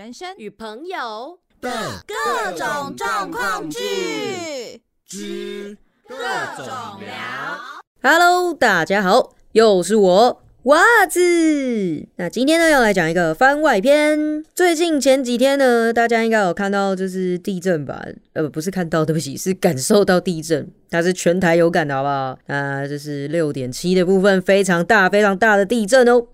人生与朋友的各种状况剧。之各种聊。Hello，大家好，又是我袜子。那今天呢，要来讲一个番外篇。最近前几天呢，大家应该有看到就是地震吧？呃，不是看到，对不起，是感受到地震。它是全台有感的，好不好？那，这是六点七的部分，非常大、非常大的地震哦。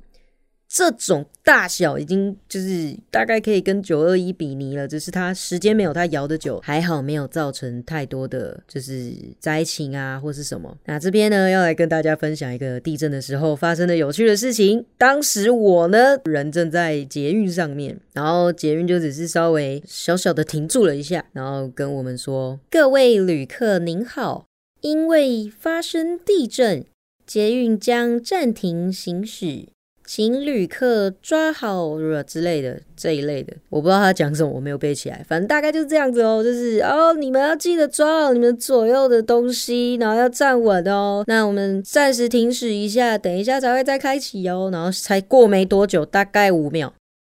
这种大小已经就是大概可以跟九二一比拟了，只是它时间没有它摇的久，还好没有造成太多的就是灾情啊或是什么。那这边呢要来跟大家分享一个地震的时候发生的有趣的事情。当时我呢 人正在捷运上面，然后捷运就只是稍微小小的停住了一下，然后跟我们说：“各位旅客您好，因为发生地震，捷运将暂停行驶。”请旅客抓好了之类的这一类的，我不知道他讲什么，我没有背起来。反正大概就是这样子哦，就是哦，你们要记得抓好你们左右的东西，然后要站稳哦。那我们暂时停驶一下，等一下才会再开启哦。然后才过没多久，大概五秒。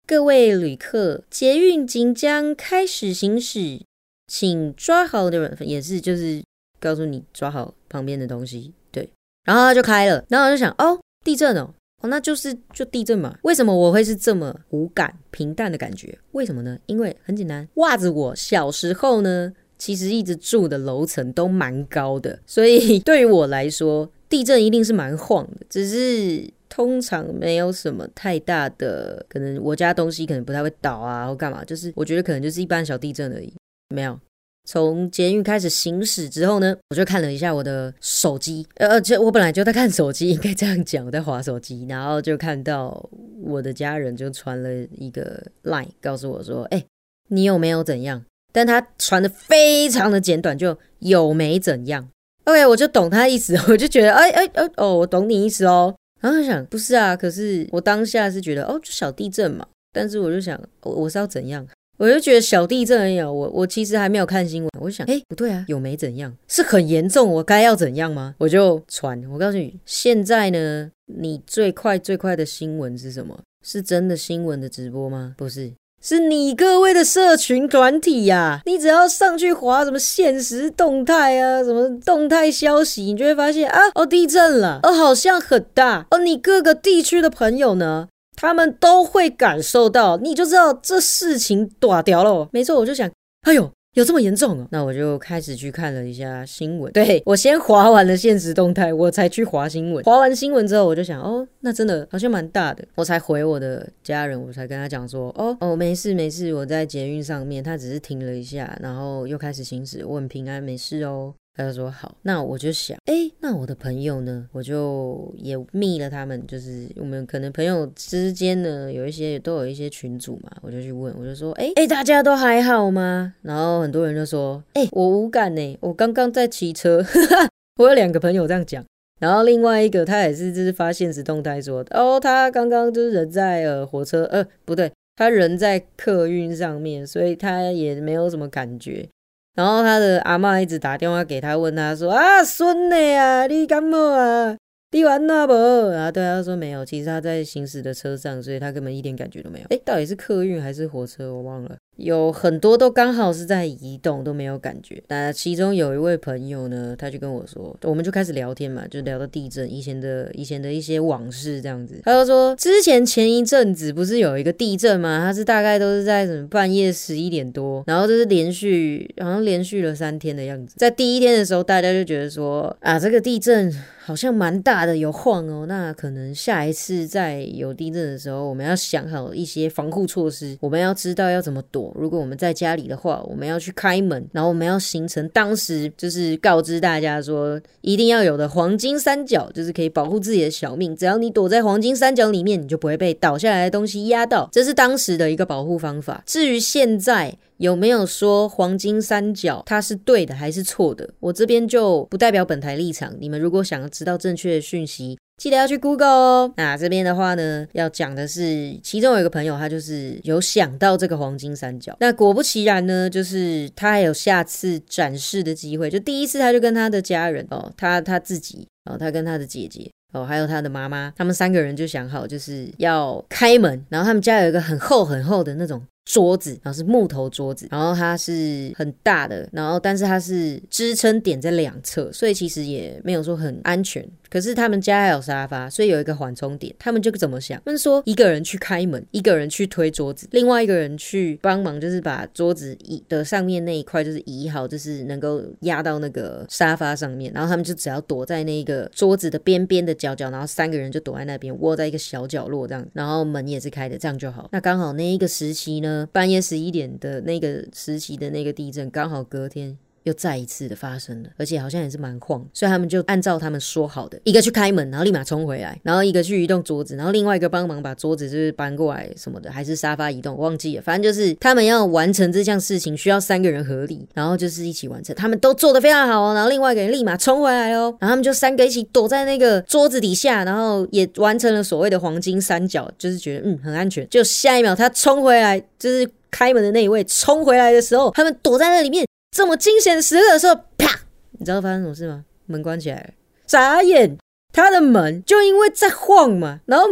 各位旅客，捷运即将开始行驶，请抓好的人也是就是告诉你抓好旁边的东西，对。然后他就开了，然后我就想，哦，地震哦。哦，那就是就地震嘛？为什么我会是这么无感、平淡的感觉？为什么呢？因为很简单，袜子我小时候呢，其实一直住的楼层都蛮高的，所以 对于我来说，地震一定是蛮晃的。只是通常没有什么太大的，可能我家东西可能不太会倒啊，或干嘛，就是我觉得可能就是一般小地震而已，没有。从捷运开始行驶之后呢，我就看了一下我的手机，呃，就我本来就在看手机，应该这样讲，我在划手机，然后就看到我的家人就传了一个 line 告诉我说，哎、你有没有怎样？但他传的非常的简短，就有没怎样。OK，我就懂他意思，我就觉得，哎哎哎，哦，我懂你意思哦。然后就想，不是啊，可是我当下是觉得，哦，就小地震嘛。但是我就想，我我是要怎样？我就觉得小地震而已，我我其实还没有看新闻，我想，哎，不对啊，有没怎样？是很严重，我该要怎样吗？我就传，我告诉你，现在呢，你最快最快的新闻是什么？是真的新闻的直播吗？不是，是你各位的社群团体呀、你只要上去划什么现实动态啊，什么动态消息，你就会发现啊，哦，地震了，哦，好像很大，哦，你各个地区的朋友呢？他们都会感受到，你就知道这事情大掉了。没错，我就想，哎呦，有这么严重啊？那我就开始去看了一下新闻。对 我先划完了现实动态，我才去划新闻。划完新闻之后，我就想，哦，那真的好像蛮大的。我才回我的家人，我才跟他讲说，哦哦，没事没事，我在捷运上面，他只是停了一下，然后又开始行驶，我很平安，没事哦。他就说好，那我就想，哎，那我的朋友呢？我就也密了他们，就是我们可能朋友之间呢，有一些都有一些群组嘛，我就去问，我就说，哎哎，大家都还好吗？然后很多人就说，哎，我无感呢，我刚刚在骑车，我有两个朋友这样讲。然后另外一个他也是就是发现实动态说，哦，他刚刚就是人在呃火车，呃不对，他人在客运上面，所以他也没有什么感觉。然后他的阿嬷一直打电话给他，问他说：“啊，孙女啊，你感冒啊？你完了不？”然后对他说没有，其实他在行驶的车上，所以他根本一点感觉都没有。诶，到底是客运还是火车？我忘了。有很多都刚好是在移动，都没有感觉。那其中有一位朋友呢，他就跟我说，我们就开始聊天嘛，就聊到地震以前的以前的一些往事这样子。他就说，之前前一阵子不是有一个地震吗？他是大概都是在什么半夜十一点多，然后就是连续好像连续了三天的样子。在第一天的时候，大家就觉得说啊，这个地震好像蛮大的，有晃哦。那可能下一次在有地震的时候，我们要想好一些防护措施，我们要知道要怎么躲。如果我们在家里的话，我们要去开门，然后我们要形成当时就是告知大家说一定要有的黄金三角，就是可以保护自己的小命。只要你躲在黄金三角里面，你就不会被倒下来的东西压到。这是当时的一个保护方法。至于现在，有没有说黄金三角它是对的还是错的？我这边就不代表本台立场。你们如果想要知道正确的讯息，记得要去 Google 哦。那这边的话呢，要讲的是，其中有一个朋友，他就是有想到这个黄金三角。那果不其然呢，就是他还有下次展示的机会。就第一次，他就跟他的家人哦，他他自己哦，他跟他的姐姐。哦，还有他的妈妈，他们三个人就想好，就是要开门，然后他们家有一个很厚很厚的那种桌子，然后是木头桌子，然后它是很大的，然后但是它是支撑点在两侧，所以其实也没有说很安全。可是他们家还有沙发，所以有一个缓冲点。他们就怎么想？他们说一个人去开门，一个人去推桌子，另外一个人去帮忙，就是把桌子移的上面那一块就是移好，就是能够压到那个沙发上面。然后他们就只要躲在那个桌子的边边的角角，然后三个人就躲在那边，窝在一个小角落这样，然后门也是开的，这样就好。那刚好那一个时期呢，半夜十一点的那个时期的那个地震，刚好隔天。又再一次的发生了，而且好像也是蛮晃，所以他们就按照他们说好的，一个去开门，然后立马冲回来，然后一个去移动桌子，然后另外一个帮忙把桌子就是搬过来什么的，还是沙发移动，忘记了，反正就是他们要完成这项事情需要三个人合力，然后就是一起完成，他们都做的非常好哦，然后另外一个人立马冲回来哦，然后他们就三个一起躲在那个桌子底下，然后也完成了所谓的黄金三角，就是觉得嗯很安全，就下一秒他冲回来，就是开门的那一位冲回来的时候，他们躲在那里面。这么惊险时刻的时候，啪！你知道发生什么事吗？门关起来了，眨眼，他的门就因为在晃嘛，然后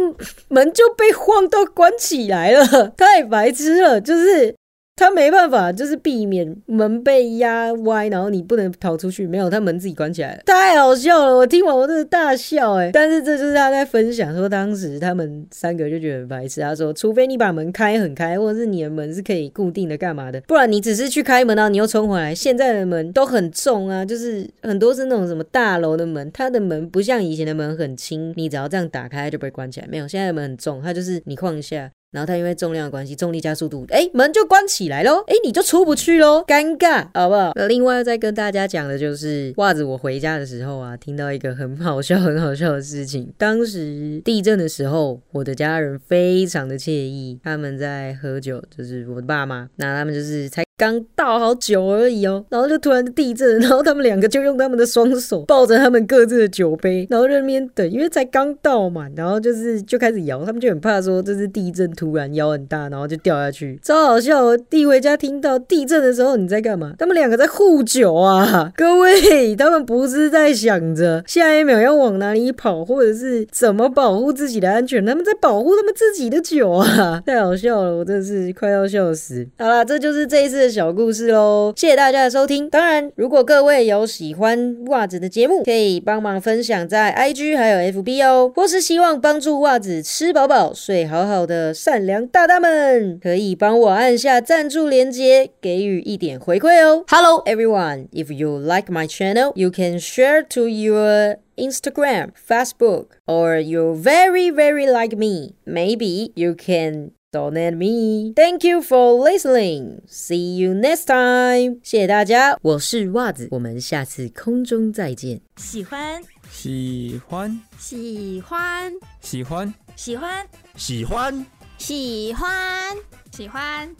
门就被晃到关起来了，太白痴了，就是。他没办法，就是避免门被压歪，然后你不能逃出去。没有，他门自己关起来了，太好笑了！我听完我真的大笑哎。但是这就是他在分享说，当时他们三个就觉得很白痴。他说，除非你把门开很开，或者是你的门是可以固定的，干嘛的？不然你只是去开门，然后你又冲回来。现在的门都很重啊，就是很多是那种什么大楼的门，它的门不像以前的门很轻，你只要这样打开就被关起来。没有，现在的门很重，它就是你晃一下。然后它因为重量的关系，重力加速度，哎，门就关起来喽，哎，你就出不去喽，尴尬，好不好？那另外再跟大家讲的就是袜子，我回家的时候啊，听到一个很好笑、很好笑的事情。当时地震的时候，我的家人非常的惬意，他们在喝酒，就是我的爸妈，那他们就是才。刚到好久而已哦，然后就突然地震，然后他们两个就用他们的双手抱着他们各自的酒杯，然后在那边等，因为才刚到嘛，然后就是就开始摇，他们就很怕说这是地震，突然摇很大，然后就掉下去，超好笑哦。弟回家听到地震的时候你在干嘛？他们两个在护酒啊，各位，他们不是在想着下一秒要往哪里跑，或者是怎么保护自己的安全，他们在保护他们自己的酒啊，太好笑了，我真的是快要笑死。好了，这就是这一次。小故事喽，谢谢大家的收听。当然，如果各位有喜欢袜子的节目，可以帮忙分享在 IG 还有 FB 哦，或是希望帮助袜子吃饱饱、睡好好的善良大大们，可以帮我按下赞助连接，给予一点回馈哦。Hello everyone, if you like my channel, you can share to your Instagram, Facebook, or you very very like me. Maybe you can. Don't at me. Thank you for listening. See you next time. 谢谢大家，我是袜子，我们下次空中再见。喜欢，喜欢，喜欢，喜欢，喜欢，喜欢，喜欢，喜欢，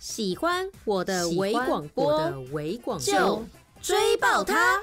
喜欢我的微广播，的微广就追爆它。